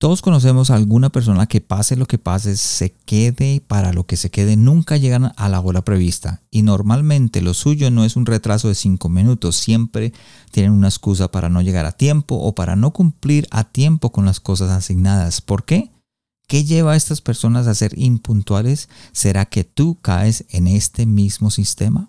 Todos conocemos a alguna persona que pase lo que pase, se quede para lo que se quede, nunca llegan a la hora prevista. Y normalmente lo suyo no es un retraso de cinco minutos, siempre tienen una excusa para no llegar a tiempo o para no cumplir a tiempo con las cosas asignadas. ¿Por qué? ¿Qué lleva a estas personas a ser impuntuales? ¿Será que tú caes en este mismo sistema?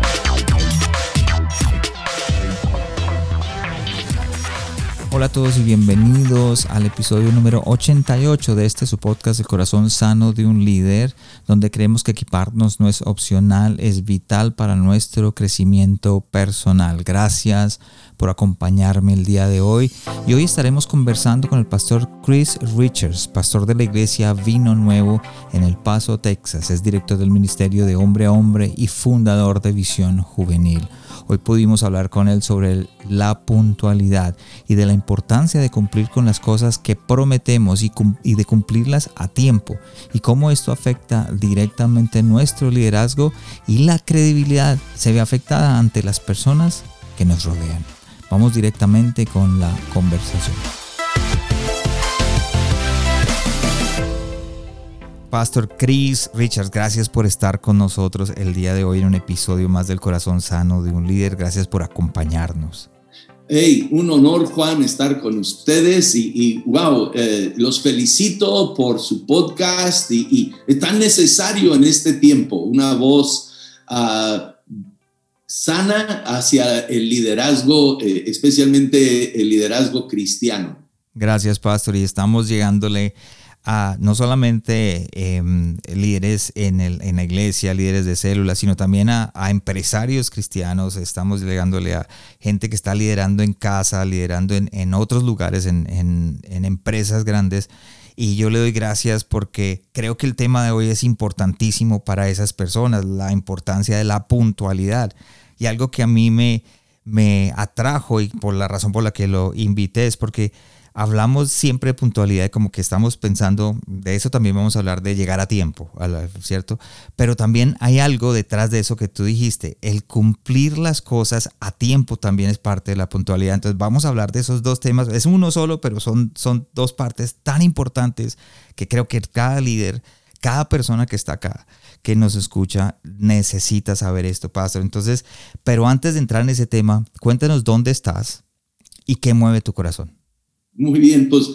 Hola a todos y bienvenidos al episodio número 88 de este su podcast El corazón sano de un líder, donde creemos que equiparnos no es opcional, es vital para nuestro crecimiento personal. Gracias por acompañarme el día de hoy y hoy estaremos conversando con el pastor Chris Richards, pastor de la iglesia Vino Nuevo en El Paso, Texas. Es director del Ministerio de Hombre a Hombre y fundador de Visión Juvenil. Hoy pudimos hablar con él sobre la puntualidad y de la importancia de cumplir con las cosas que prometemos y, de cumplirlas a tiempo y cómo esto afecta directamente nuestro liderazgo y la credibilidad se ve afectada ante las personas que nos rodean. Vamos directamente con la conversación. Pastor Chris Richards, gracias por estar con nosotros el día de hoy en un episodio más del Corazón Sano de un Líder. Gracias por acompañarnos. Hey, un honor, Juan, estar con ustedes y, wow, eh, los felicito por su podcast y, es tan necesario en este tiempo una voz ah, sana hacia el liderazgo, eh, especialmente el liderazgo cristiano. Gracias, Pastor, y estamos llegándole no solamente em, líderes en, el, en, la iglesia, líderes de células, sino también a, empresarios cristianos. Estamos llegándole a gente que está liderando en casa, liderando en, en otros lugares, en, en, empresas grandes. Y yo le doy gracias porque creo que el tema de hoy es importantísimo para esas personas, la importancia de la puntualidad. Y algo que a mí me, me atrajo y por la razón por la que lo invité es porque hablamos siempre de puntualidad, como que estamos pensando, de eso también vamos a hablar de llegar a tiempo, ¿cierto? Pero también hay algo detrás de eso que tú dijiste, el cumplir las cosas a tiempo también es parte de la puntualidad. Entonces vamos a hablar de esos dos temas, es uno solo, pero son, son dos partes tan importantes que creo que cada líder, cada persona que está acá, que nos escucha, necesita saber esto, Pastor. Entonces, pero antes de entrar en ese tema, cuéntanos dónde estás y qué mueve tu corazón. Muy bien, pues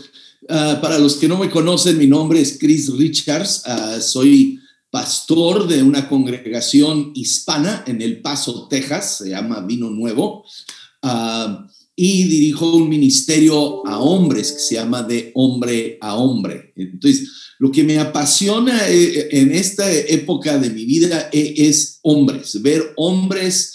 ah, para los que no me conocen, mi nombre es Chris Richards, ah, soy pastor de una congregación hispana en El Paso, Texas, se llama Vino Nuevo, ah, y dirijo un ministerio a hombres que se llama de hombre a hombre. Entonces, lo que me apasiona eh, en esta época de mi vida eh, es hombres, ver hombres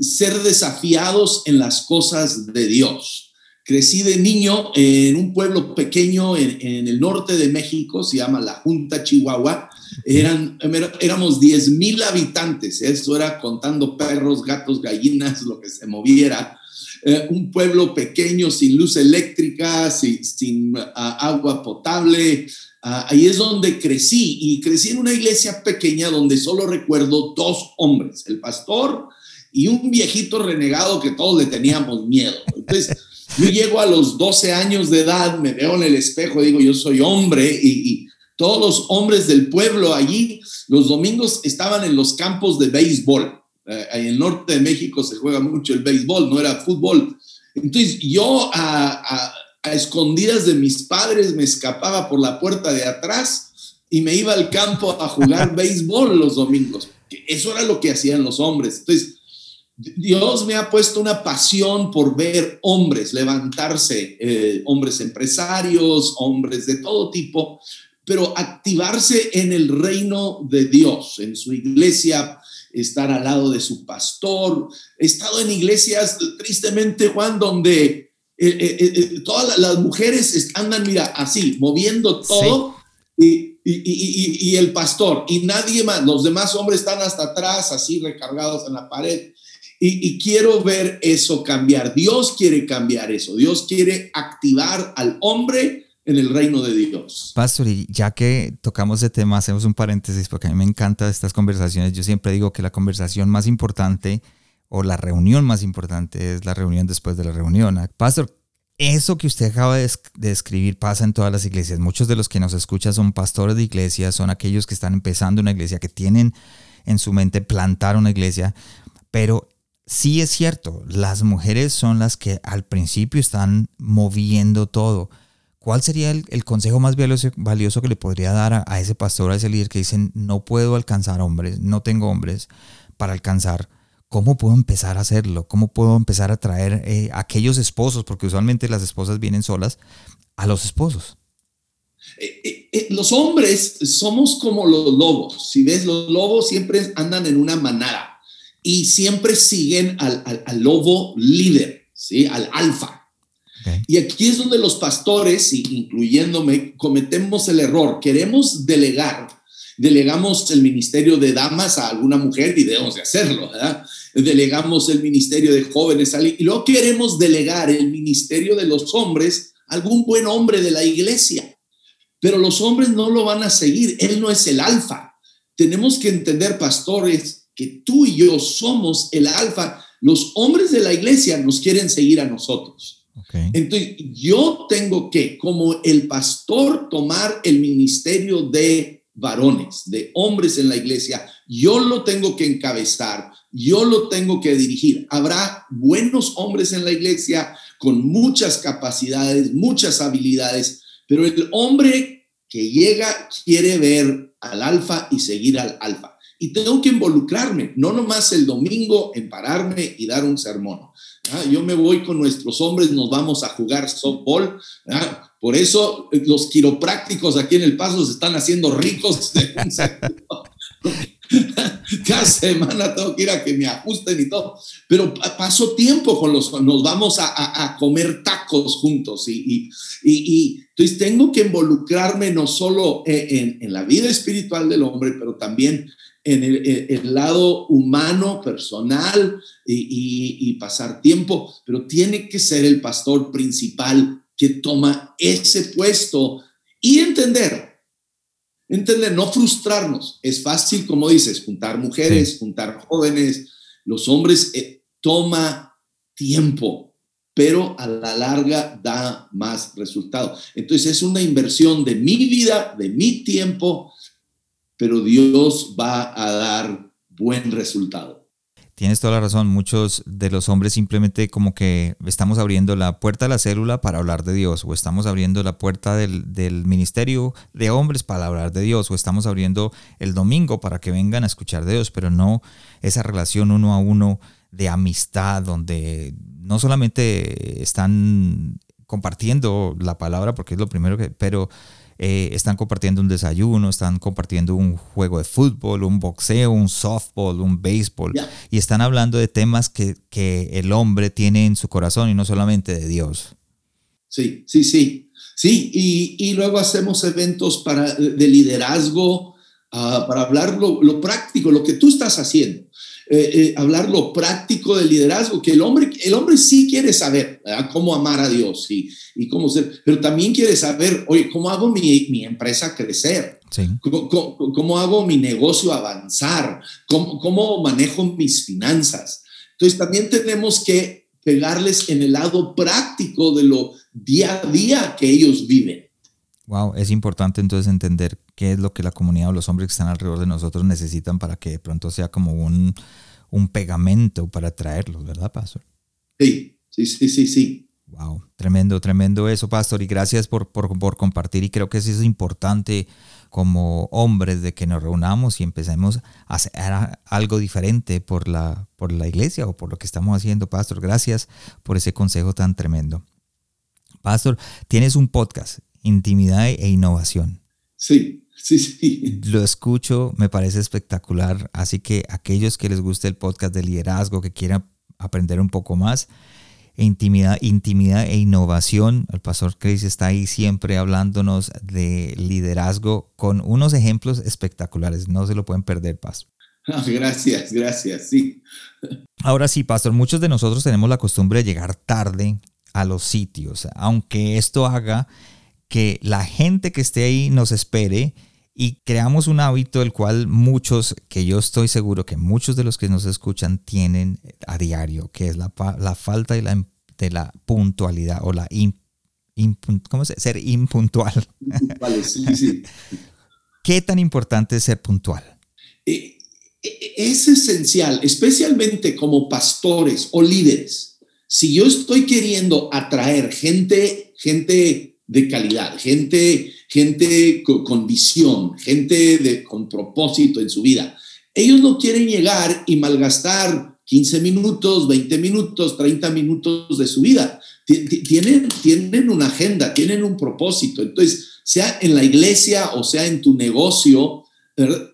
ser desafiados en las cosas de Dios. Crecí de niño en un pueblo pequeño en, el norte de México, se llama La Junta Chihuahua. Eran, éramos 10 mil habitantes, eso era contando perros, gatos, gallinas, lo que se moviera. Eh, un pueblo pequeño, sin luz eléctrica, sin, ah, agua potable. Ah, ahí es donde crecí y crecí en una iglesia pequeña donde solo recuerdo dos hombres, el pastor y un viejito renegado que todos le teníamos miedo. Entonces, yo llego a los 12 años de edad, me veo en el espejo, digo, yo soy hombre y, todos los hombres del pueblo allí, los domingos estaban en los campos de béisbol. Eh, en el norte de México se juega mucho el béisbol, no era fútbol. Entonces yo a, a escondidas de mis padres me escapaba por la puerta de atrás y me iba al campo a jugar béisbol los domingos. Eso era lo que hacían los hombres. Entonces, Dios me ha puesto una pasión por ver hombres levantarse, eh, hombres empresarios, hombres de todo tipo, pero activarse en el reino de Dios, en su iglesia, estar al lado de su pastor. He estado en iglesias, tristemente, Juan, donde eh, eh, todas las mujeres andan, mira, así, moviendo todo. Y, y, el pastor, y nadie más, los demás hombres están hasta atrás, así recargados en la pared. Y, quiero ver eso cambiar. Dios quiere cambiar eso. Dios quiere activar al hombre en el reino de Dios. Pastor, y ya que tocamos ese tema, hacemos un paréntesis porque a mí me encantan estas conversaciones. Yo siempre digo que la conversación más importante o la reunión más importante es la reunión después de la reunión. Pastor, eso que usted acaba de describir pasa en todas las iglesias. Muchos de los que nos escuchan son pastores de iglesias, son aquellos que están empezando una iglesia, que tienen en su mente plantar una iglesia, pero sí es cierto, las mujeres son las que al principio están moviendo todo. ¿Cuál sería el, consejo más valioso, que le podría dar a, ese pastor, a ese líder que dicen, no puedo alcanzar hombres, no tengo hombres para alcanzar? ¿Cómo puedo empezar a hacerlo? ¿Cómo puedo empezar a traer eh, a aquellos esposos? Porque usualmente las esposas vienen solas a los esposos. Eh, eh, los hombres somos como los lobos. Si ves, los lobos siempre andan en una manada y siempre siguen al, lobo líder, ¿sí? al alfa. Y aquí es donde los pastores, incluyéndome, cometemos el error. Queremos delegar. Delegamos el ministerio de damas a alguna mujer y debemos de hacerlo, ¿verdad? Delegamos el ministerio de jóvenes y luego queremos delegar el ministerio de los hombres a algún buen hombre de la iglesia. Pero los hombres no lo van a seguir. Él no es el alfa. Tenemos que entender, pastores, que tú y yo somos el alfa. Los hombres de la iglesia nos quieren seguir a nosotros. Entonces, yo tengo que, como el pastor, tomar el ministerio de varones, de hombres en la iglesia. Yo lo tengo que encabezar, yo lo tengo que dirigir. Habrá buenos hombres en la iglesia con muchas capacidades, muchas habilidades, pero el hombre que llega quiere ver al alfa y seguir al alfa. Y tengo que involucrarme, no nomás el domingo en pararme y dar un sermón. Ah, yo me voy con nuestros hombres, nos vamos a jugar softball. Ah, por eso eh, los quiroprácticos aquí en El Paso se están haciendo ricos. Cada semana tengo que ir a que me ajusten y todo. Pero paso tiempo con los, nos vamos a, comer tacos juntos. Y, y, entonces tengo que involucrarme no solo en, en la vida espiritual del hombre, pero también en el, lado humano, personal y, pasar tiempo, pero tiene que ser el pastor principal que toma ese puesto y entender, entender, no frustrarnos. Es fácil, como dices, juntar mujeres, juntar jóvenes, los hombres, eh, toma tiempo, pero a la larga da más resultado. Entonces es una inversión de mi vida, de mi tiempo, pero Dios va a dar buen resultado. Tienes toda la razón, muchos de los hombres simplemente como que estamos abriendo la puerta de la célula para hablar de Dios, o estamos abriendo la puerta del, ministerio de hombres para hablar de Dios, o estamos abriendo el domingo para que vengan a escuchar de Dios, pero no esa relación uno a uno de amistad donde no solamente están compartiendo la palabra, porque es lo primero que, pero eh, están compartiendo un desayuno, están compartiendo un juego de fútbol, un boxeo, un softball, un béisbol, y están hablando de temas que, que el hombre tiene en su corazón y no solamente de Dios. Sí, sí, sí. Sí, y, y luego hacemos eventos para, de liderazgo, uh, para hablar lo, lo, práctico, lo que tú estás haciendo. Eh, eh, hablar lo práctico del liderazgo, que el hombre, el hombre sí quiere saber cómo amar a Dios y, y, cómo ser, pero también quiere saber, oye, ¿cómo hago mi, mi empresa crecer? ¿Cómo, ¿Cómo, hago mi negocio avanzar? ¿Cómo, ¿Cómo manejo mis finanzas? Entonces también tenemos que pegarles en el lado práctico de lo día a día que ellos viven. Wow, es importante entonces entender qué es lo que la comunidad o los hombres que están alrededor de nosotros necesitan para que de pronto sea como un, un pegamento para traerlos, ¿verdad, Pastor? Sí, sí, sí, sí, sí. Wow, tremendo, tremendo eso, Pastor, y gracias por, por, por compartir y creo que eso es importante como hombres de que nos reunamos y empecemos a hacer algo diferente por la, por la iglesia o por lo que estamos haciendo, Pastor. Gracias por ese consejo tan tremendo. Pastor, tienes un podcast intimidad e innovación. Sí, sí, sí. Lo escucho, me parece espectacular. Así que aquellos que les guste el podcast de liderazgo, que quieran aprender un poco más, intimidad, intimidad e innovación. El pastor Chris está ahí siempre hablándonos de liderazgo con unos ejemplos espectaculares. No se lo pueden perder, Pastor. Gracias, gracias, sí. Ahora sí, Pastor, muchos de nosotros tenemos la costumbre de llegar tarde a los sitios, aunque esto haga que la gente que esté ahí nos espere y creamos un hábito el cual muchos, que yo estoy seguro que muchos de los que nos escuchan tienen a diario, que es la, la falta de la, de la puntualidad o la ¿cómo se, ser impuntual. Sí, sí. ¿Qué tan importante es ser puntual? Eh, eh, es esencial, especialmente como pastores o líderes. Si yo estoy queriendo atraer gente, gente de calidad, gente gente con visión, gente de, con propósito en su vida. Ellos no quieren llegar y malgastar 15 minutos, 20 minutos, 30 minutos de su vida. Tienen, tienen una agenda, tienen un propósito. Entonces, sea en la iglesia o sea en tu negocio,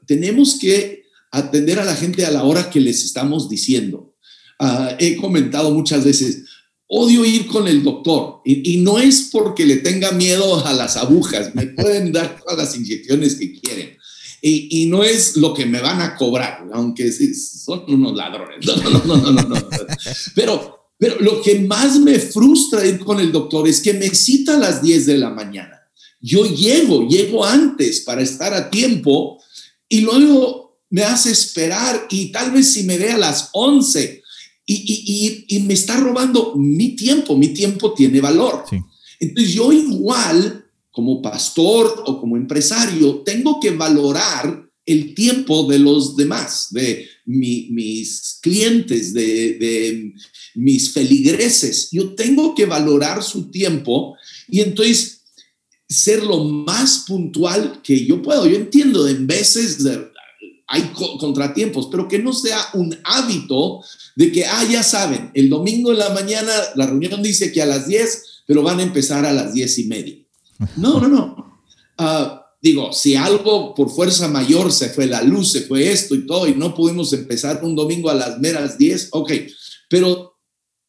tenemos que atender a la gente a la hora que les estamos diciendo. Ah, he comentado muchas veces, odio ir con el doctor y, no es porque le tenga miedo a las agujas, me pueden dar todas las inyecciones que quieren. Y, no es lo que me van a cobrar, aunque son unos ladrones. No, no, no, no, no. Pero, pero lo que más me frustra ir con el doctor es que me cita a las 10 de la mañana. Yo llego, llego antes para estar a tiempo y luego me hace esperar y tal vez si me dé a las 11 y, me está robando mi tiempo, mi tiempo tiene valor. Entonces yo igual, como pastor o como empresario, tengo que valorar el tiempo de los demás, de mis clientes, de, de mis feligreses. Yo tengo que valorar su tiempo y entonces ser lo más puntual que yo puedo. Yo entiendo, en veces hay contratiempos, pero que no sea un hábito de que, ah, ya saben, el domingo en la mañana la reunión dice que a las 10, pero van a empezar a las 10 y media. No, no, no. Ah, digo, si algo por fuerza mayor se fue la luz, se fue esto y todo, y no pudimos empezar un domingo a las meras 10, ok, pero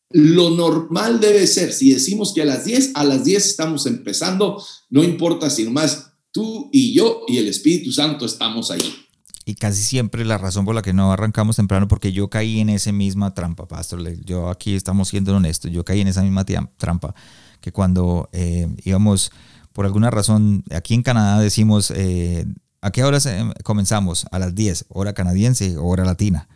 lo normal debe ser, si decimos que a las 10, a las 10 estamos empezando, no importa si nomás tú y yo y el Espíritu Santo estamos ahí y casi siempre la razón por la que no arrancamos temprano, porque yo caí en esa misma trampa, pastor. Yo aquí estamos siendo honestos, yo caí en esa misma trampa, que cuando eh, íbamos, por alguna razón, aquí en Canadá decimos, eh, ¿a qué hora comenzamos? A las 10, hora canadiense, hora latina.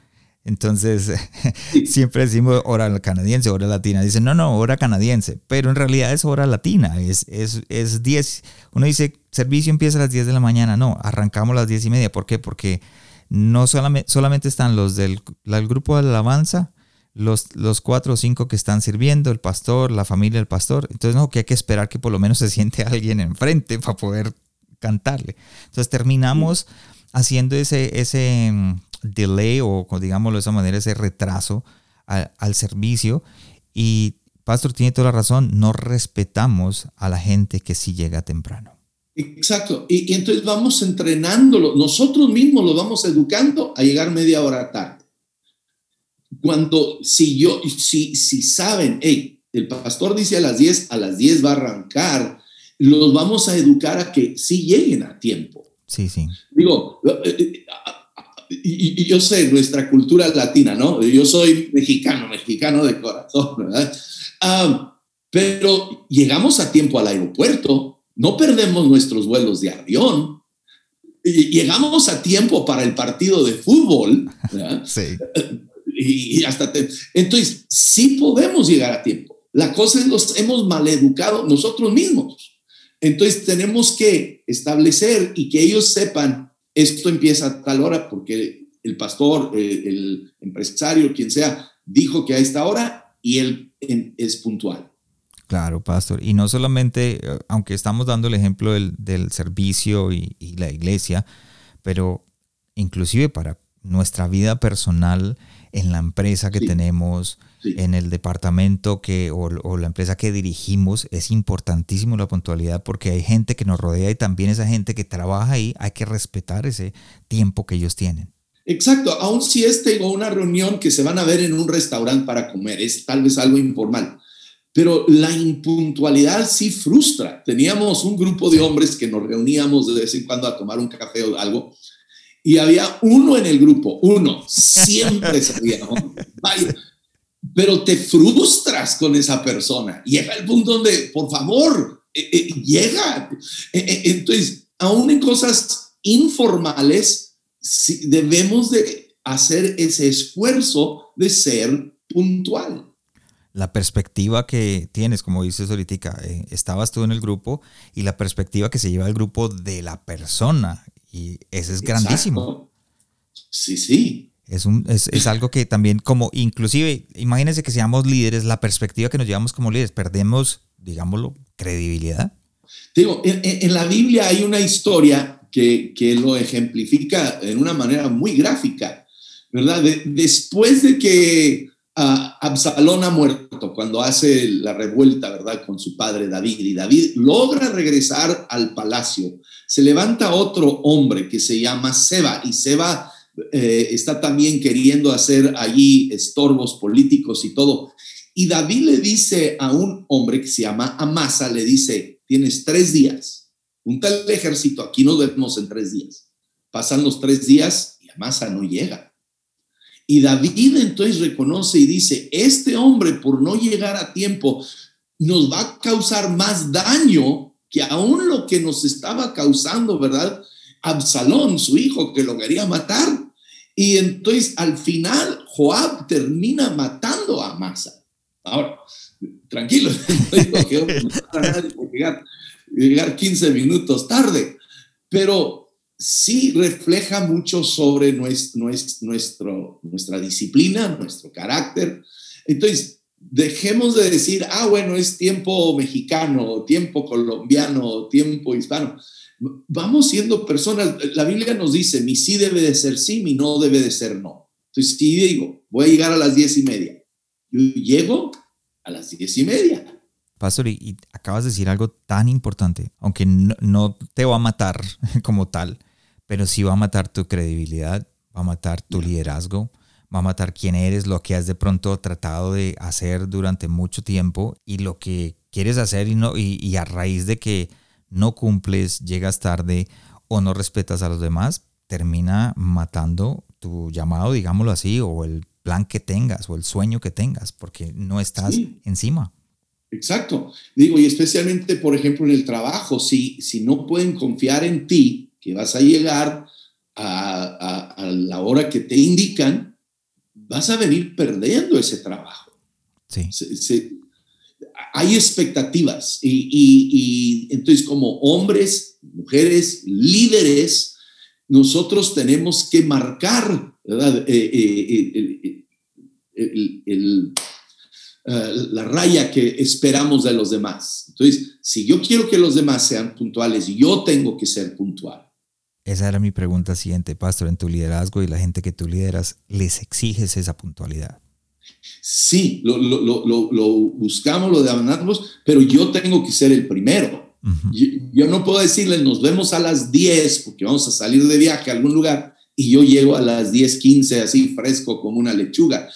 Entonces, siempre decimos hora canadiense, hora latina. Dicen, no, no, hora canadiense, pero en realidad es hora latina, es, es, es 10. Uno dice, servicio empieza a las 10 de la mañana. No, arrancamos a las 10 y media. ¿Por qué? Porque no solamente, solamente están los del grupo de alabanza, los, los cuatro o cinco que están sirviendo, el pastor, la familia del pastor. Entonces, no, que hay que esperar que por lo menos se siente alguien enfrente para poder cantarle. Entonces, terminamos haciendo ese, ese mm, delay o, digámoslo de esa manera, ese retraso al servicio. Y Pastor tiene toda la razón, no respetamos a la gente que sí llega temprano. Exacto. Y, entonces vamos entrenándolo, nosotros mismos lo vamos educando a llegar media hora tarde. Cuando, si yo, si, si saben, hey, el pastor dice a las 10, a las 10 va a arrancar, los vamos a educar a que sí lleguen a tiempo. Sí, sí. Digo, y, yo sé nuestra cultura latina, ¿no? Yo soy mexicano, mexicano de corazón, ¿verdad? Ah, pero llegamos a tiempo al aeropuerto no perdemos nuestros vuelos de avión, llegamos a tiempo para el partido de fútbol, sí. y, hasta entonces sí podemos llegar a tiempo. La cosa es los hemos maleducado nosotros mismos. Entonces tenemos que establecer y que ellos sepan esto empieza a tal hora porque el pastor, el, empresario, quien sea, dijo que a esta hora y él es puntual. Claro, pastor. Y no solamente, eh, aunque estamos dando el ejemplo del, servicio y, la iglesia, pero inclusive para nuestra vida personal, en la empresa que tenemos, en el departamento que, o, o, la empresa que dirigimos, es importantísimo la puntualidad porque hay gente que nos rodea y también esa gente que trabaja ahí, hay que respetar ese tiempo que ellos tienen. Exacto, aun si es tengo una reunión que se van a ver en un restaurante para comer, es tal vez algo informal, pero la impuntualidad sí frustra. Teníamos un grupo de hombres que nos reuníamos de vez en cuando a tomar un café o algo, y había uno en el grupo, uno, siempre salía, pero te frustras con esa persona. Llega el punto donde, por favor, eh, eh, llega. Eh, entonces, aún en cosas informales, debemos de hacer ese esfuerzo de ser puntual. La perspectiva que tienes, como dices ahorita, estabas tú en el grupo y la perspectiva que se lleva el grupo de la persona y ese es grandísimo. Sí, sí. Es, un, es, es, algo que también como, inclusive, imagínense que seamos líderes, la perspectiva que nos llevamos como líderes, perdemos, digámoslo, credibilidad. Digo, en, en la Biblia hay una historia que, que, lo ejemplifica en una manera muy gráfica, ¿verdad? después de que Absalón ha muerto, cuando hace la revuelta, ¿verdad? Con su padre David, y David logra regresar al palacio se levanta otro hombre que se llama Seba y Seba eh, está también queriendo hacer allí estorbos políticos y todo. Y David le dice a un hombre que se llama Amasa, le dice, tienes tres días, un tal ejército, aquí nos vemos en tres días. Pasan los tres días y Amasa no llega. Y David entonces reconoce y dice, este hombre por no llegar a tiempo nos va a causar más daño que aún lo que nos estaba causando, ¿verdad? Absalón, su hijo, que lo quería matar. Y entonces al final Joab termina matando a Amasa. Ahora, tranquilo, no digo que llegar, llegar 15 minutos tarde, pero sí refleja mucho sobre nuestro, nuestra disciplina, nuestro carácter. Entonces, dejemos de decir, ah, bueno, es tiempo mexicano, tiempo colombiano, tiempo hispano. Vamos siendo personas, la Biblia nos dice, mi sí debe de ser sí, mi no debe de ser no. Entonces, si digo, voy a llegar a las diez y media, yo llego a las diez y media. Pastor, y, acabas de decir algo tan importante, aunque no, no te va a matar como tal, pero sí va a matar tu credibilidad, va a matar tu liderazgo, va a matar quién eres, lo que has de pronto tratado de hacer durante mucho tiempo y lo que quieres hacer y, no, y, a raíz de que no cumples, llegas tarde o no respetas a los demás, termina matando tu llamado, digámoslo así, o el plan que tengas o el sueño que tengas, porque no estás encima. Exacto. Digo, y especialmente, por ejemplo, en el trabajo, si, si no pueden confiar en ti, que vas a llegar a, a la hora que te indican, vas a venir perdiendo ese trabajo. Sí. hay expectativas y, entonces como hombres, mujeres, líderes, nosotros tenemos que marcar ¿verdad? Eh, eh, eh, la raya que esperamos de los demás. Entonces, si yo quiero que los demás sean puntuales, yo tengo que ser puntual. Esa era mi pregunta siguiente, Pastor. En tu liderazgo y la gente que tú lideras, ¿les exiges esa puntualidad? Sí, lo, buscamos, lo demandamos, pero yo tengo que ser el primero. yo, no puedo decirles, nos vemos a las 10 porque vamos a salir de viaje a algún lugar y yo llego a las 10, 15 así fresco como una lechuga.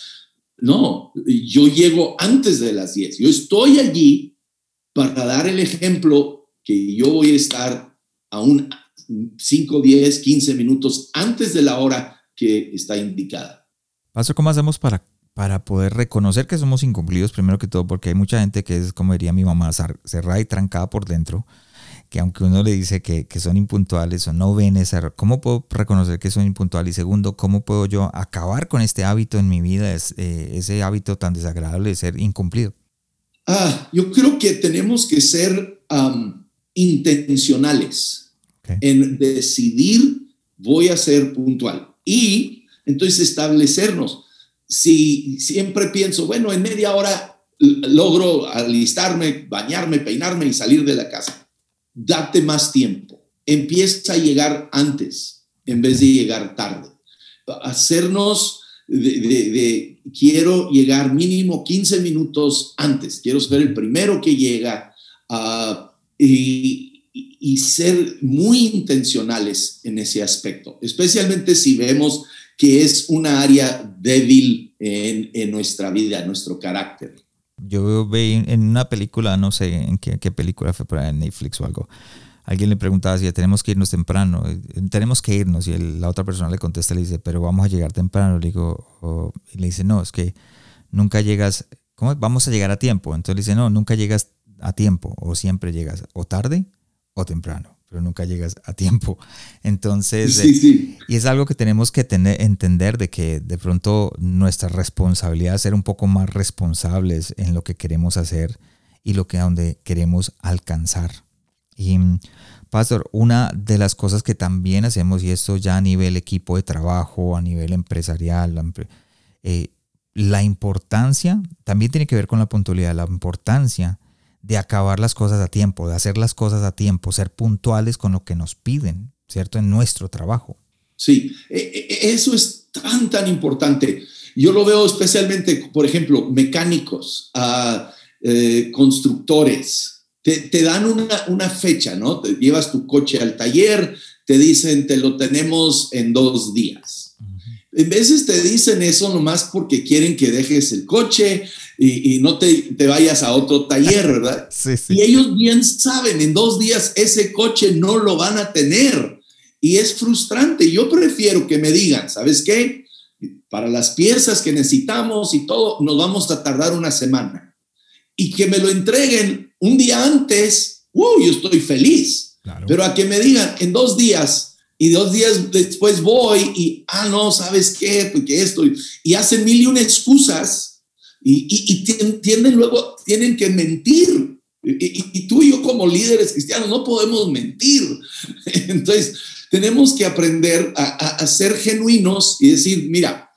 No, yo llego antes de las 10. Yo estoy allí para dar el ejemplo que yo voy a estar a un 5, 10, 15 minutos antes de la hora que está indicada. Paso, ¿cómo hacemos para, para poder reconocer que somos incumplidos? Primero que todo, porque hay mucha gente que es, como diría mi mamá, cerrada y trancada por dentro, que aunque uno le dice que, que son impuntuales o no ven esa... ¿Cómo puedo reconocer que son impuntuales? Y segundo, ¿cómo puedo yo acabar con este hábito en mi vida, eh, ese hábito tan desagradable de ser incumplido? Ah, yo creo que tenemos que ser intencionales en decidir voy a ser puntual. Y entonces establecernos. Si siempre pienso, bueno, en media hora logro alistarme, bañarme, peinarme y salir de la casa, date más tiempo. Empieza a llegar antes en vez de llegar tarde. Hacernos de, quiero llegar mínimo 15 minutos antes, quiero ser el primero que llega uh, y, y, ser muy intencionales en ese aspecto, especialmente si vemos que es una área débil en, en nuestra vida, en nuestro carácter. Yo vi en una película, no sé en qué, qué película fue para Netflix o algo, alguien le preguntaba si tenemos que irnos temprano, eh, tenemos que irnos, y la otra persona le contesta, le dice, pero vamos a llegar temprano, le digo, y le dice, no, es que nunca llegas, ¿cómo? Vamos a llegar a tiempo, entonces le dice, no, nunca llegas a tiempo, o siempre llegas o tarde o temprano, pero nunca llegas a tiempo. Entonces, eh, y es algo que tenemos que tener, entender de que de pronto nuestra responsabilidad es ser un poco más responsables en lo que queremos hacer y lo que a donde queremos alcanzar. Y Pastor, una de las cosas que también hacemos, y esto ya a nivel equipo de trabajo, a nivel empresarial, eh, la importancia, también tiene que ver con la puntualidad, la importancia de acabar las cosas a tiempo, de hacer las cosas a tiempo, ser puntuales con lo que nos piden, ¿cierto? En nuestro trabajo. Sí, e, e, eso es tan, tan importante. Yo lo veo especialmente, por ejemplo, mecánicos, uh, constructores, te, dan una, fecha, ¿no? Te llevas tu coche al taller, te dicen, te lo tenemos en dos días. En veces te dicen eso nomás porque quieren que dejes el coche y, no te, te, vayas a otro taller, ¿verdad? Sí, sí. Y ellos bien saben, en dos días ese coche no lo van a tener. Y es frustrante. Yo prefiero que me digan, ¿sabes qué? Para las piezas que necesitamos y todo, nos vamos a tardar una semana. Y que me lo entreguen un día antes, uh, yo estoy feliz. Pero a que me digan en dos días y dos días después voy y, ah, no, ¿sabes qué? Porque esto, y hacen mil y una excusas y, y, tienen luego, tienen que mentir. Y, tú y yo como líderes cristianos no podemos mentir. Entonces, tenemos que aprender a, a ser genuinos y decir, mira,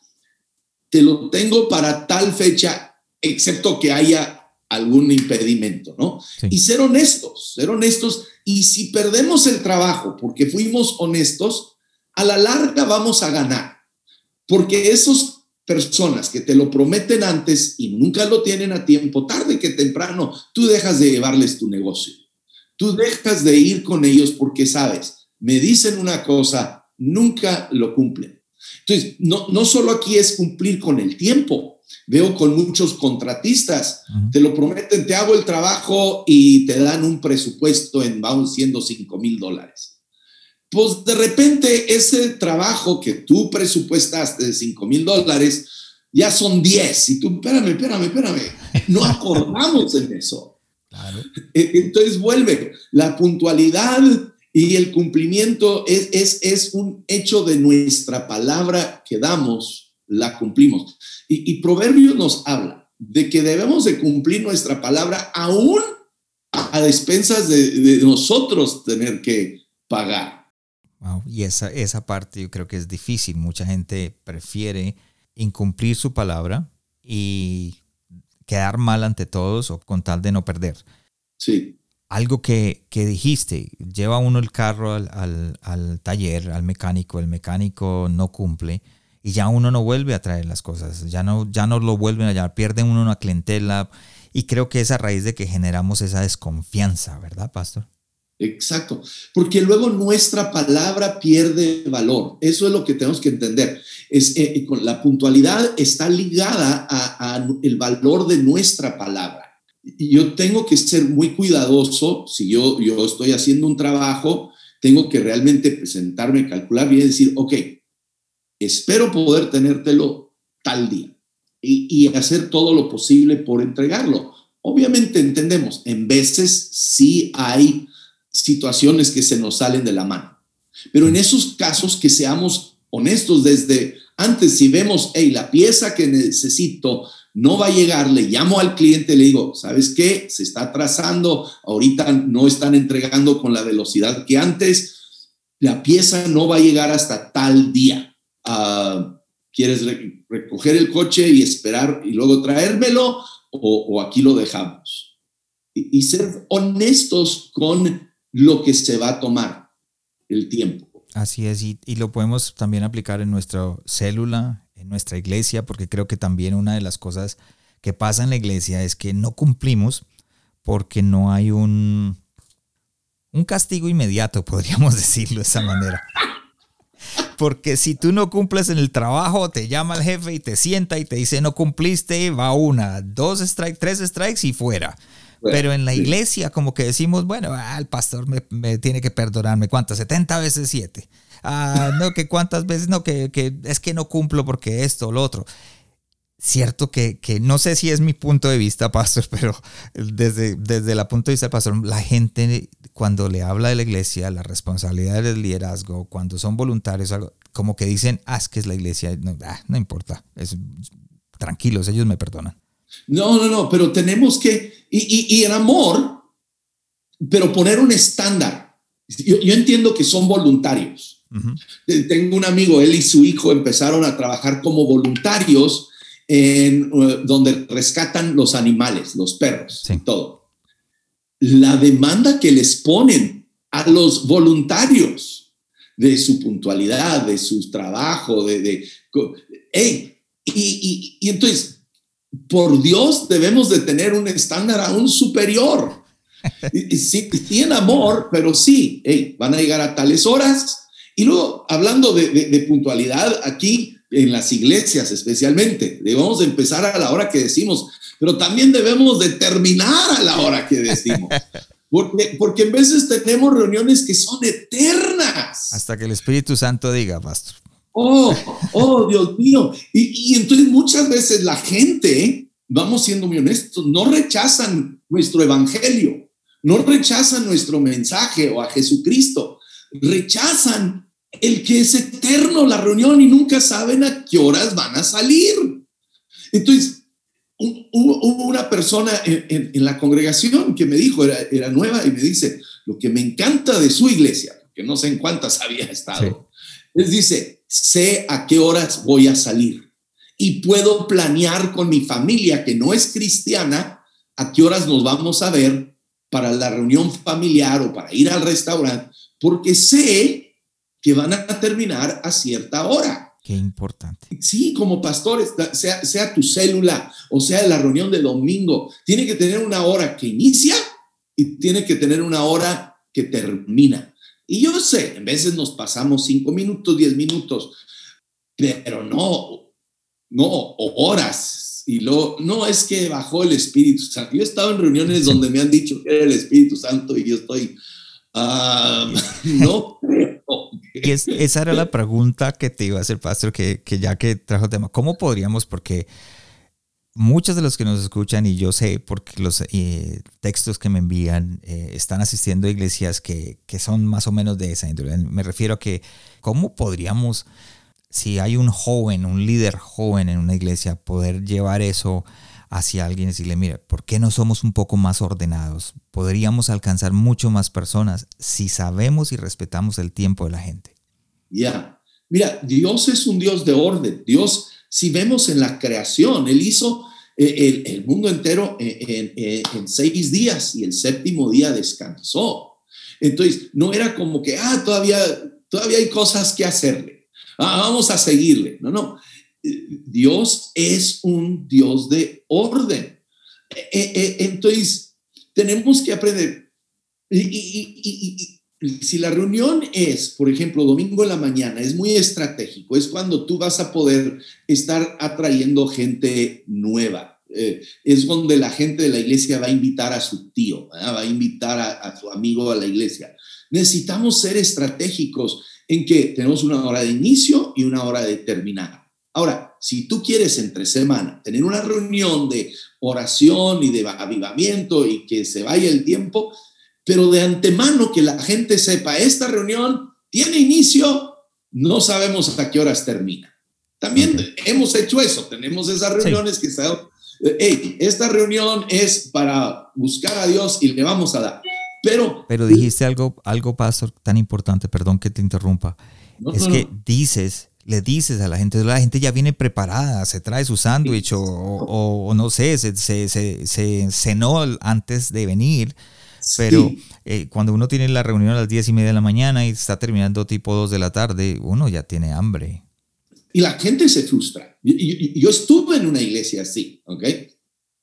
te lo tengo para tal fecha, excepto que haya algún impedimento, ¿no? Y ser honestos, ser honestos. Y si perdemos el trabajo porque fuimos honestos, a la larga vamos a ganar. Porque esas personas que te lo prometen antes y nunca lo tienen a tiempo, tarde que temprano, tú dejas de llevarles tu negocio. Tú dejas de ir con ellos porque sabes, me dicen una cosa, nunca lo cumplen. Entonces, no, no solo aquí es cumplir con el tiempo, Veo con muchos contratistas, te lo prometen, te hago el trabajo y te dan un presupuesto en, vamos, siendo 5 mil dólares. Pues de repente ese trabajo que tú presupuestaste de 5 mil dólares ya son 10 y tú, espérame, espérame, espérame, no acordamos en eso. E, entonces vuelve, la puntualidad y el cumplimiento es, es, es un hecho de nuestra palabra que damos la cumplimos. Y, Proverbios nos habla de que debemos de cumplir nuestra palabra aún a despensas de, nosotros tener que pagar. Y esa, esa parte yo creo que es difícil. Mucha gente prefiere incumplir su palabra y quedar mal ante todos o con tal de no perder. Sí. Algo que, que dijiste, lleva uno el carro al, al, al, taller, al mecánico, el mecánico no cumple y ya uno no vuelve a traer las cosas, ya no, ya no lo vuelven a llamar, pierden uno una clientela y creo que es a raíz de que generamos esa desconfianza, ¿verdad, pastor? Exacto, porque luego nuestra palabra pierde valor. Eso es lo que tenemos que entender. Es, eh, eh, la puntualidad está ligada al el valor de nuestra palabra. Y yo tengo que ser muy cuidadoso. Si yo, yo estoy haciendo un trabajo, tengo que realmente presentarme, calcular bien decir, ok, espero poder tenértelo tal día y, hacer todo lo posible por entregarlo. Obviamente entendemos, en veces sí hay situaciones que se nos salen de la mano, pero en esos casos que seamos honestos desde antes, si vemos, hey, la pieza que necesito no va a llegar, le llamo al cliente, le digo, ¿sabes qué? Se está atrasando, ahorita no están entregando con la velocidad que antes, la pieza no va a llegar hasta tal día ¿quieres recoger el coche y esperar y luego traérmelo o, aquí lo dejamos? Y, ser honestos con lo que se va a tomar el tiempo. Así es, y, y lo podemos también aplicar en nuestra célula, en nuestra iglesia, porque creo que también una de las cosas que pasa en la iglesia es que no cumplimos porque no hay un un castigo inmediato, podríamos decirlo de esa manera. Porque si tú no cumples en el trabajo, te llama el jefe y te sienta y te dice no cumpliste, va una, dos strikes, tres strikes y fuera. Pero en la iglesia como que decimos, bueno, ah, el pastor me, tiene que perdonarme, ¿cuántas? 70 veces 7. Ah, no, que cuántas veces, no, que, que, es que no cumplo porque esto, lo otro. Cierto que, que, no sé si es mi punto de vista, pastor, pero desde, desde el punto de vista del pastor, la gente cuando le habla de la iglesia, la responsabilidad del liderazgo, cuando son voluntarios, como que dicen, ah, es que es la iglesia, no, ah, no importa, es, tranquilos, ellos me perdonan. No, no, no, pero tenemos que, y, y, el amor, pero poner un estándar. Yo, entiendo que son voluntarios. Tengo un amigo, él y su hijo empezaron a trabajar como voluntarios en uh, donde rescatan los animales, los perros y todo. La demanda que les ponen a los voluntarios de su puntualidad, de su trabajo, de, de hey, y, y entonces por Dios debemos de tener un estándar aún superior. Y, sí, tienen amor, pero sí, van a llegar a tales horas. Y luego, hablando de, puntualidad, aquí en las iglesias especialmente, debemos de empezar a la hora que decimos, pero también debemos de terminar a la hora que decimos. Porque, porque en veces tenemos reuniones que son eternas. Hasta que el Espíritu Santo diga, pastor. Oh, oh, Dios mío. Y, entonces muchas veces la gente, vamos siendo muy honestos, no rechazan nuestro evangelio, no rechazan nuestro mensaje o a Jesucristo, rechazan el que es eterno la reunión y nunca saben a qué horas van a salir. Entonces, hubo una persona en, la congregación que me dijo, era, era, nueva, y me dice, lo que me encanta de su iglesia, que no sé en cuántas había estado, les dice, sé a qué horas voy a salir y puedo planear con mi familia que no es cristiana a qué horas nos vamos a ver para la reunión familiar o para ir al restaurante, porque sé que van a terminar a cierta hora. Qué importante. Sí, como pastores, sea, sea tu célula o sea la reunión de domingo, tiene que tener una hora que inicia y tiene que tener una hora que termina. Y yo sé, en veces nos pasamos cinco minutos, diez minutos, pero no, no, horas. Y lo, no es que bajó el Espíritu Santo. Yo he estado en reuniones donde me han dicho que era el Espíritu Santo y yo estoy, ah, no esa era la pregunta que te iba a hacer, Pastor, que, que ya que trajo el tema, ¿cómo podríamos? Porque muchos de los que nos escuchan, y yo sé porque los eh, textos que me envían eh, están asistiendo a iglesias que, que, son más o menos de esa índole. Me refiero a que, ¿cómo podríamos, si hay un joven, un líder joven en una iglesia, poder llevar eso hacia alguien y decirle, mira, ¿por qué no somos un poco más ordenados? Podríamos alcanzar mucho más personas si sabemos y respetamos el tiempo de la gente. Ya, mira, Dios es un Dios de orden. Dios, si vemos en la creación, Él hizo el, el mundo entero en, en, seis días y el séptimo día descansó. Entonces, no era como que, ah, todavía, todavía hay cosas que hacerle. Ah, vamos a seguirle. No, no. Dios es un Dios de orden. E, e, e, entonces, tenemos que aprender. Y, si la reunión es, por ejemplo, domingo en la mañana, es muy estratégico, es cuando tú vas a poder estar atrayendo gente nueva. Eh, es donde la gente de la iglesia va a invitar a su tío, va a invitar a, su amigo a la iglesia. Necesitamos ser estratégicos en que tenemos una hora de inicio y una hora de terminar. Ahora, si tú quieres entre semana tener una reunión de oración y de avivamiento y que se vaya el tiempo, pero de antemano que la gente sepa, esta reunión tiene inicio, no sabemos a qué horas termina. También hemos hecho eso, tenemos esas reuniones que están, hey, esta reunión es para buscar a Dios y le vamos a dar. Pero, pero dijiste algo, algo, pastor, tan importante, perdón que te interrumpa. es que dices, le dices a la gente, la gente ya viene preparada, se trae su sándwich o, o, no sé, se, se, se, se cenó antes de venir pero eh, cuando uno tiene la reunión a las diez y media de la mañana y está terminando tipo 2 de la tarde, uno ya tiene hambre. Y la gente se frustra. Yo, estuve en una iglesia así, ¿ok?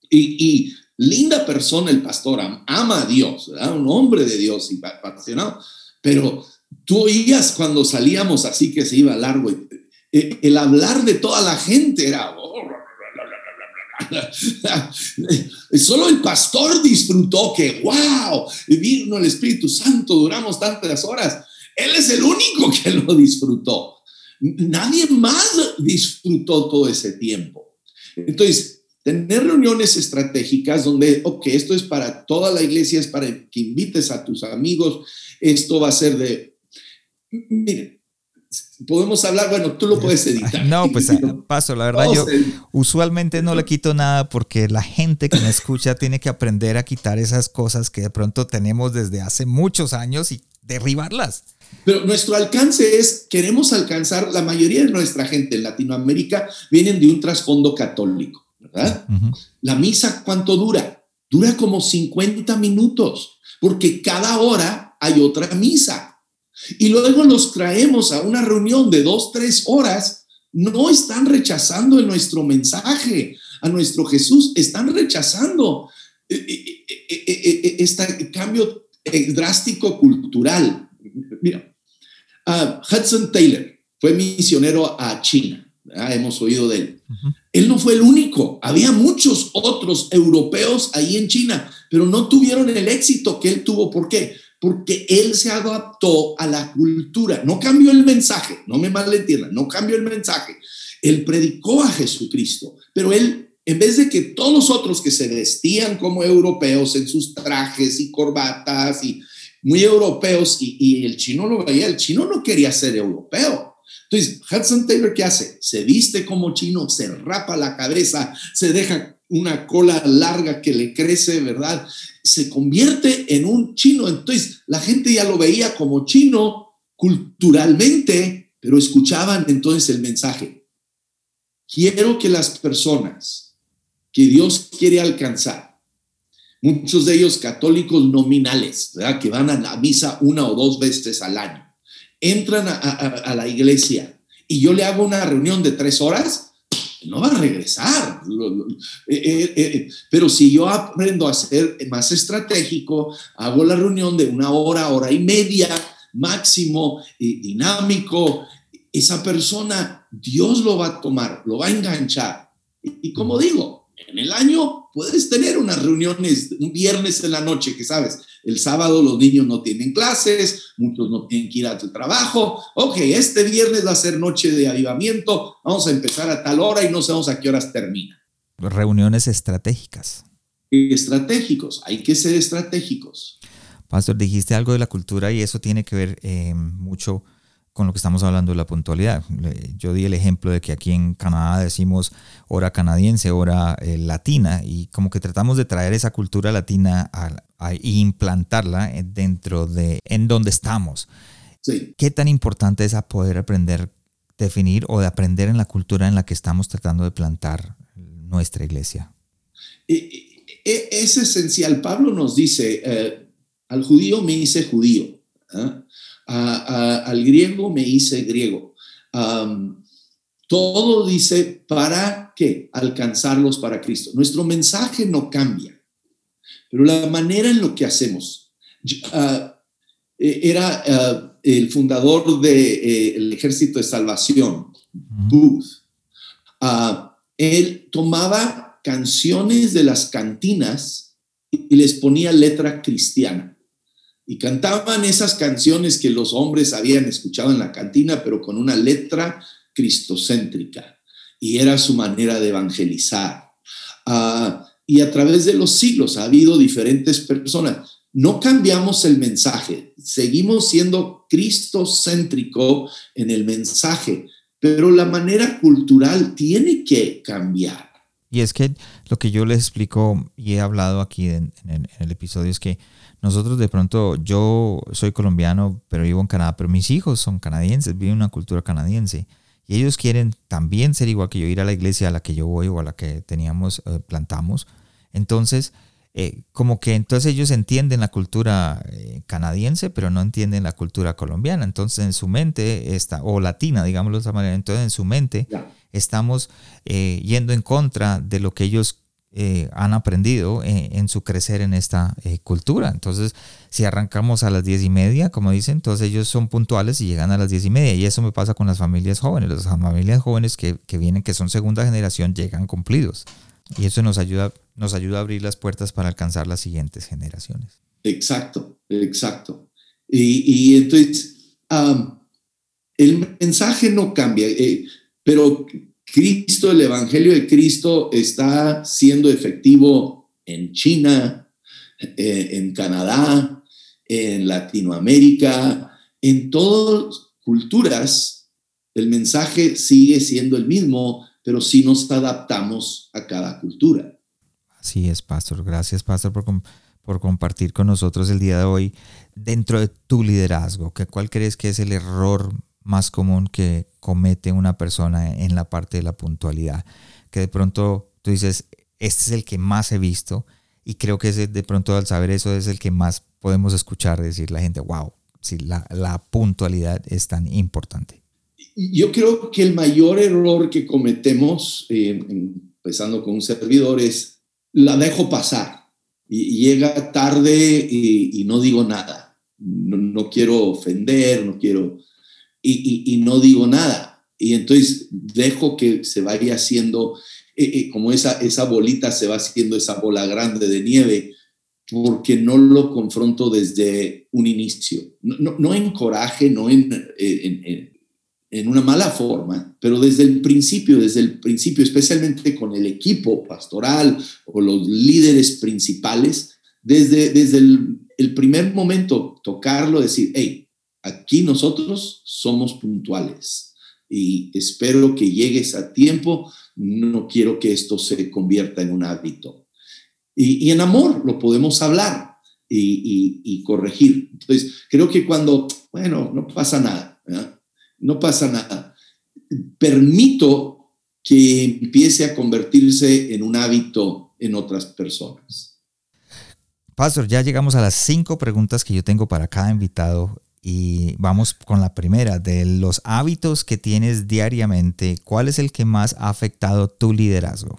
Y, linda persona el pastor, ama a Dios, un hombre de Dios y apasionado, pero tú oías cuando salíamos así que se iba largo, eh, el hablar de toda la gente era... Solo el pastor disfrutó que, wow, vino el Espíritu Santo, duramos tantas horas. Él es el único que lo disfrutó. Nadie más disfrutó todo ese tiempo. Entonces, tener reuniones estratégicas donde, ok, esto es para toda la iglesia, es para que invites a tus amigos, esto va a ser de, miren, podemos hablar, bueno, tú lo puedes editar. No, pues paso, la verdad yo usualmente no le quito nada porque la gente que me escucha tiene que aprender a quitar esas cosas que de pronto tenemos desde hace muchos años y derribarlas. Pero nuestro alcance es, queremos alcanzar, la mayoría de nuestra gente en Latinoamérica vienen de un trasfondo católico, ¿verdad? La misa, ¿cuánto dura? Dura como 50 minutos, porque cada hora hay otra misa. Y luego los traemos a una reunión de dos, tres horas, no están rechazando nuestro mensaje, a nuestro Jesús, están rechazando eh, eh, eh, este cambio drástico cultural. Mira, uh, Hudson Taylor fue misionero a China, hemos oído de él. Él no fue el único, había muchos otros europeos ahí en China, pero no tuvieron el éxito que él tuvo. ¿Por qué? Porque él se adaptó a la cultura, no cambió el mensaje, no me malentiendan, no cambió el mensaje. Él predicó a Jesucristo, pero él en vez de que todos los otros que se vestían como europeos en sus trajes y corbatas y muy europeos y, el chino lo veía, el chino no quería ser europeo. Entonces, Hudson Taylor, ¿qué hace? Se viste como chino, se rapa la cabeza, se deja una cola larga que le crece, ¿verdad? Se convierte en un chino. Entonces, la gente ya lo veía como chino culturalmente, pero escuchaban entonces el mensaje. Quiero que las personas que Dios quiere alcanzar muchos de ellos católicos nominales, ¿verdad? que van a la misa una o dos veces al año, entran a, la iglesia y yo le hago una reunión de tres horas, no va a regresar. Eh, eh, eh, pero si yo aprendo a ser más estratégico, hago la reunión de una hora, hora y media máximo, dinámico, esa persona, Dios lo va a tomar, lo va a enganchar. y como digo, en el año puedes tener unas reuniones un viernes en la noche, que sabes, el sábado los niños no tienen clases, muchos no tienen que ir a tu trabajo. Ok, este viernes va a ser noche de avivamiento, vamos a empezar a tal hora y no sabemos a qué horas termina. Reuniones estratégicas. Estratégicos, hay que ser estratégicos. Pastor, dijiste algo de la cultura y eso tiene que ver eh, mucho con lo que estamos hablando de la puntualidad. Yo di el ejemplo de que aquí en Canadá decimos hora canadiense, hora eh, latina, y como que tratamos de traer esa cultura latina a, implantarla dentro de en donde estamos. ¿Qué tan importante es poder aprender, definir o de aprender en la cultura en la que estamos tratando de plantar nuestra iglesia? Es esencial. Pablo nos dice, eh, al judío me hice judío. ¿Ah? al griego me hice griego. todo dice para qué? Alcanzarlos para Cristo. Nuestro mensaje no cambia, pero la manera en lo que hacemos. Ah, e, era ah, el fundador del eh, Ejército de Salvación, Booth. Ah, él tomaba canciones de las cantinas y les ponía letra cristiana y cantaban esas canciones que los hombres habían escuchado en la cantina, pero con una letra cristocéntrica. Y era su manera de evangelizar. Ah, y a través de los siglos ha habido diferentes personas. No cambiamos el mensaje, seguimos siendo cristocéntrico en el mensaje, pero la manera cultural tiene que cambiar. Y es que lo que yo les explico y he hablado aquí en el episodio es que nosotros de pronto, yo soy colombiano, pero vivo en Canadá, pero mis hijos son canadienses, viven una cultura canadiense. Y ellos quieren también ser igual que yo, ir a la iglesia a la que yo voy o a la que teníamos, eh, plantamos. Entonces, eh, como que entonces ellos entienden la cultura eh, canadiense, pero no entienden la cultura colombiana. Entonces en su mente está, o latina, digámoslo de esa manera, entonces en su mente estamos yendo en contra de lo que ellos eh, han aprendido eh, en su crecer en esta eh, cultura. Entonces, si arrancamos a las diez y media, como dicen, entonces ellos son puntuales y llegan a las diez y media. Y eso me pasa con las familias jóvenes. Las familias jóvenes que, que vienen, que son segunda generación, llegan cumplidos. Y eso nos ayuda, nos ayuda a abrir las puertas para alcanzar las siguientes generaciones. Exacto, exacto. Y, y entonces, el mensaje no cambia, pero Cristo, el Evangelio de Cristo está siendo efectivo en China, eh, en Canadá, en Latinoamérica, en todas culturas. El mensaje sigue siendo el mismo, pero sí nos adaptamos a cada cultura. Así es, Pastor. Gracias, Pastor, por, por compartir con nosotros el día de hoy dentro de tu liderazgo. ¿Cuál crees que es el error más común que comete una persona en la parte de la puntualidad. Que de pronto tú dices, este es el que más he visto y creo que ese, de pronto al saber eso es el que más podemos escuchar decir la gente, wow, si la, la puntualidad es tan importante. Yo creo que el mayor error que cometemos, eh, empezando con un servidor, es la dejo pasar y llega tarde y, no digo nada. No, no, quiero ofender, no quiero y, no digo nada. Y entonces dejo que se vaya haciendo, eh, eh, como esa, esa bolita se va haciendo esa bola grande de nieve, porque no lo confronto desde un inicio. No, no, en coraje, no en, en, en, una mala forma, pero desde el principio, desde el principio, especialmente con el equipo pastoral o los líderes principales, desde, desde el, el primer momento, tocarlo, decir, hey, Aquí nosotros somos puntuales y espero que llegues a tiempo. No quiero que esto se convierta en un hábito. Y, en amor lo podemos hablar y, corregir. Entonces, creo que cuando, bueno, no pasa nada, no pasa nada, permito que empiece a convertirse en un hábito en otras personas. Pastor, ya llegamos a las cinco preguntas que yo tengo para cada invitado y vamos con la primera, de los hábitos que tienes diariamente, ¿cuál es el que más ha afectado tu liderazgo?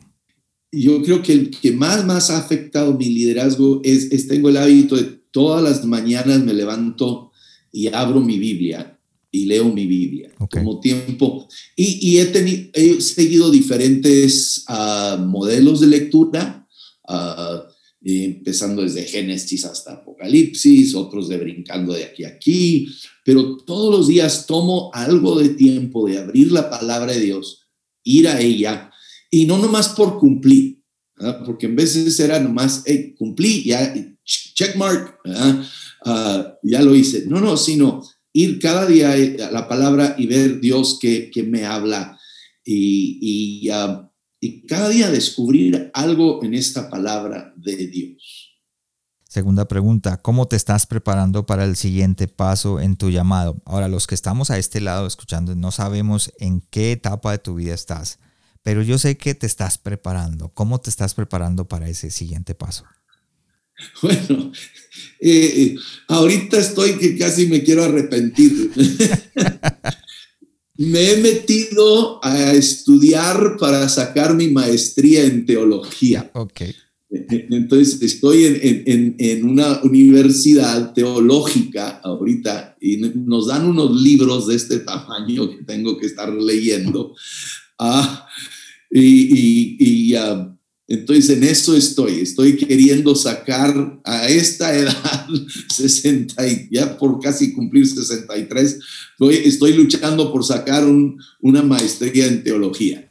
Yo creo que el que más, más ha afectado mi liderazgo es, es tengo el hábito de todas las mañanas me levanto y abro mi Biblia y leo mi Biblia como tiempo. Y, y he, tenido, he seguido diferentes uh, modelos de lectura. Uh, empezando desde Génesis hasta Apocalipsis, otros de brincando de aquí a aquí, pero todos los días tomo algo de tiempo de abrir la palabra de Dios, ir a ella, y no nomás por cumplir, porque en veces era nomás, hey, cumplí, ya, check mark, uh, ya lo hice. No, no, sino ir cada día a la palabra y ver Dios que, que me habla. Y, uh, y cada día descubrir algo en esta palabra de Dios. Segunda pregunta, ¿cómo te estás preparando para el siguiente paso en tu llamado? Ahora, los que estamos a este lado escuchando, no sabemos en qué etapa de tu vida estás, pero yo sé que te estás preparando. ¿Cómo te estás preparando para ese siguiente paso? Bueno, eh, eh, ahorita estoy que casi me quiero arrepentir. Me he metido a estudiar para sacar mi maestría en teología. Ok. Entonces estoy en, una universidad teológica ahorita y nos dan unos libros de este tamaño que tengo que estar leyendo. Ah, y, y, ah, entonces en eso estoy, estoy queriendo sacar a esta edad, 60 y ya por casi cumplir 63, estoy, estoy luchando por sacar una maestría en teología.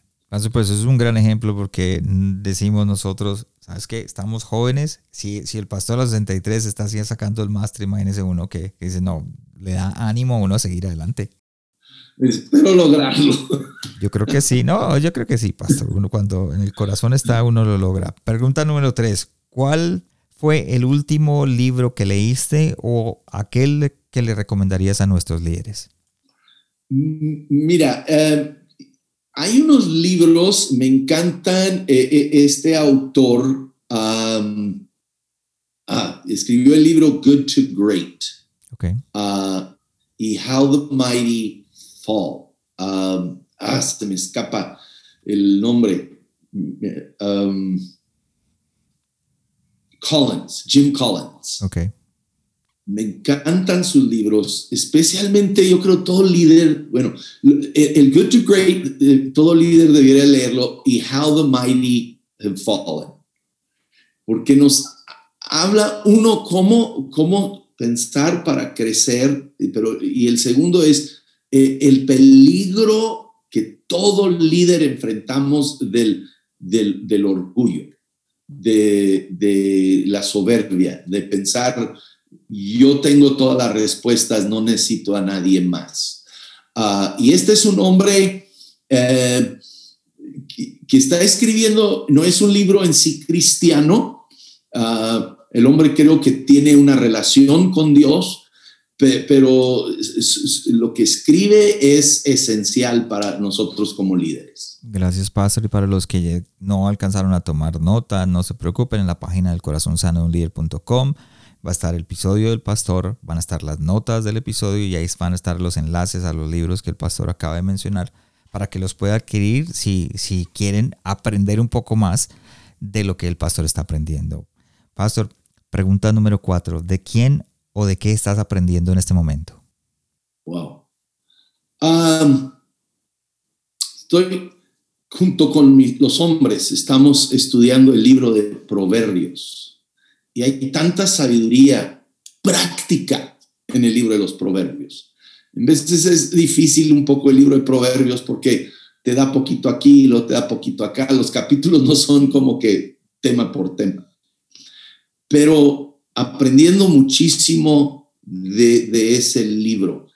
Pues es un gran ejemplo porque decimos nosotros, ¿sabes qué? Estamos jóvenes, si, si el pastor a los 63 está así sacando el máster, imagínese uno que, que dice, no, le da ánimo a uno a seguir adelante. Espero lograrlo. Yo creo que sí, no, yo creo que sí, pastor. Uno cuando en el corazón está, uno lo logra. Pregunta número tres, ¿cuál fue el último libro que leíste o aquel que le recomendarías a nuestros líderes? Mira, eh, hay unos libros, me encantan, eh, eh, este autor ah, escribió el libro Good to Great. Okay. Ah, y How the Mighty Fall. Um, ah, se me escapa el nombre. Um, Collins, Jim Collins. Ok. Me encantan sus libros, especialmente yo creo todo líder, bueno, el, Good to Great, eh, todo líder debería leerlo y How the Mighty Have Fallen, porque nos habla uno cómo, cómo pensar para crecer, pero, y el segundo es eh, el peligro que todo líder enfrentamos del, del, orgullo, de, de la soberbia, de pensar yo tengo todas las respuestas, no necesito a nadie más. Ah, y este es un hombre eh, que, está escribiendo, no es un libro en sí cristiano, ah, el hombre creo que tiene una relación con Dios, pero lo que escribe es esencial para nosotros como líderes. Gracias, Pastor. Y para los que no alcanzaron a tomar nota, no se preocupen, en la página del corazón sano líder.com va a estar el episodio del pastor, van a estar las notas del episodio y ahí van a estar los enlaces a los libros que el pastor acaba de mencionar para que los pueda adquirir si, si quieren aprender un poco más de lo que el pastor está aprendiendo. Pastor, pregunta número cuatro, ¿de quién o de qué estás aprendiendo en este momento? Wow. estoy junto con los hombres, estamos estudiando el libro de Proverbios y hay tanta sabiduría práctica en el libro de los proverbios. En veces es difícil un poco el libro de proverbios porque te da poquito aquí, lo te da poquito acá. Los capítulos no son como que tema por tema. Pero aprendiendo muchísimo de, ese libro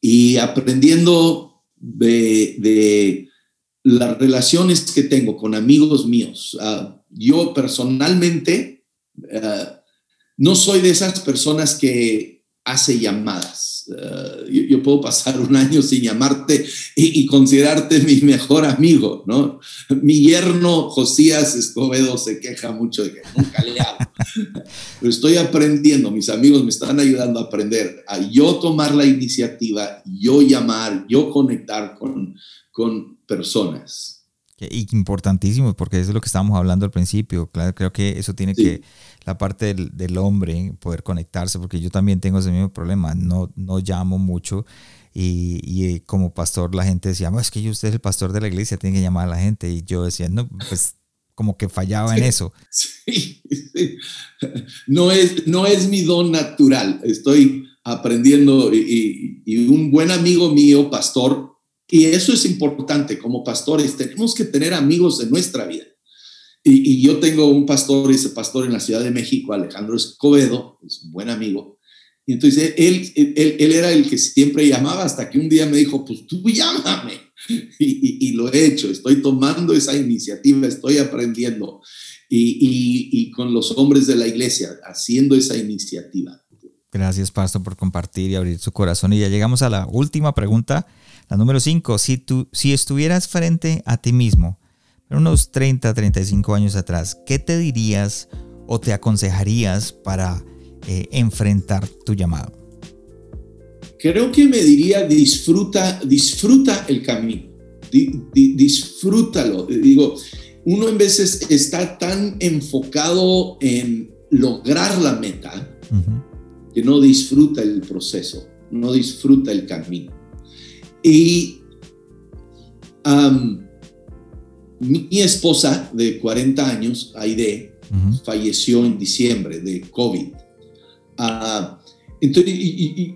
y aprendiendo de, las relaciones que tengo con amigos míos. Uh, yo personalmente eh, no soy de esas personas que hace llamadas. Eh, yo, puedo pasar un año sin llamarte y, considerarte mi mejor amigo, ¿no? Mi yerno Josías Escobedo se queja mucho de que nunca le hablo. Pero estoy aprendiendo, mis amigos me están ayudando a aprender a yo tomar la iniciativa, yo llamar, yo conectar con, con personas. Y importantísimo, porque eso es lo que estábamos hablando al principio. Claro, creo que eso tiene que, la parte del, hombre, poder conectarse, porque yo también tengo ese mismo problema. No, no llamo mucho. Y, y eh, como pastor, la gente decía, es que yo, usted es el pastor de la iglesia, tiene que llamar a la gente. Y yo decía, no, pues como que fallaba en eso. Sí, No, es, no es mi don natural. Estoy aprendiendo y, y un buen amigo mío, pastor, y eso es importante como pastores, tenemos que tener amigos en nuestra vida. Y, yo tengo un pastor, ese pastor en la Ciudad de México, Alejandro Escobedo, es un buen amigo. Y entonces él, él, él, era el que siempre llamaba hasta que un día me dijo, pues tú llámame. Y, lo he hecho, estoy tomando esa iniciativa, estoy aprendiendo. Y, y con los hombres de la iglesia, haciendo esa iniciativa. Gracias, Pastor, por compartir y abrir su corazón. Y ya llegamos a la última pregunta la número 5, si, tú, si estuvieras frente a ti mismo, unos 30, 35 años atrás, ¿qué te dirías o te aconsejarías para eh, enfrentar tu llamado? Creo que me diría disfruta, disfruta el camino, disfrútalo. Digo, uno en veces está tan enfocado en lograr la meta que no disfruta el proceso, no disfruta el camino. Y mi esposa de 40 años, Aide, falleció en diciembre de COVID. Ah, entonces,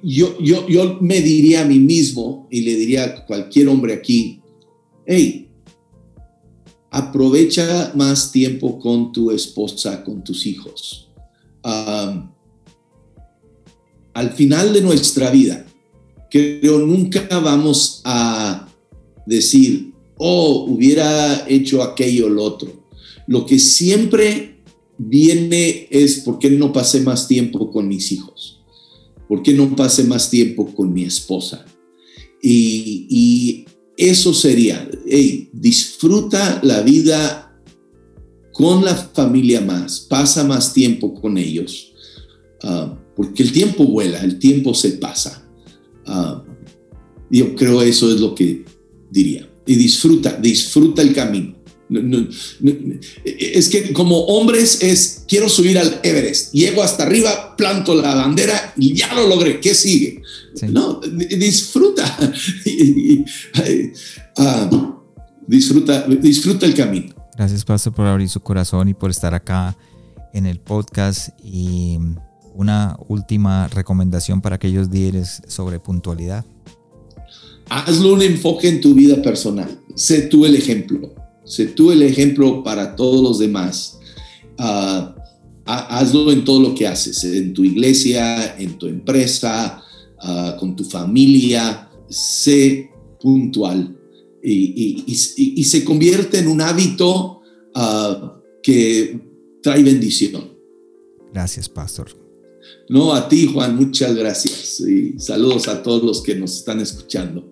yo, yo, yo me diría a mí mismo y le diría a cualquier hombre aquí, hey, aprovecha más tiempo con tu esposa, con tus hijos. al final de nuestra vida, creo nunca vamos a decir, oh, hubiera hecho aquello o lo otro. Lo que siempre viene es, ¿por qué no pasé más tiempo con mis hijos? ¿Por qué no pasé más tiempo con mi esposa? Y, eso sería, disfruta la vida con la familia más, pasa más tiempo con ellos, ah, porque el tiempo vuela, el tiempo se pasa. Ah, yo creo eso es lo que diría. Y disfruta, disfruta el camino, es que como hombres es, quiero subir al Everest, llego hasta arriba, planto la bandera y ya lo logré, ¿qué sigue? No, disfruta, ah, disfruta, disfruta el camino. Gracias, Pastor, por abrir su corazón y por estar acá en el podcast. Y una última recomendación para aquellos líderes sobre puntualidad. Hazlo un enfoque en tu vida personal. Sé tú el ejemplo. Sé tú el ejemplo para todos los demás. Ah, hazlo en todo lo que haces, en tu iglesia, en tu empresa, ah, con tu familia. Sé puntual y, se convierte en un hábito ah, que trae bendición. Gracias, pastor. No, a ti, Juan, muchas gracias. Y saludos a todos los que nos están escuchando.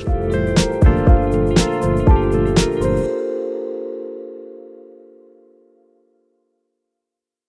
Parabéns.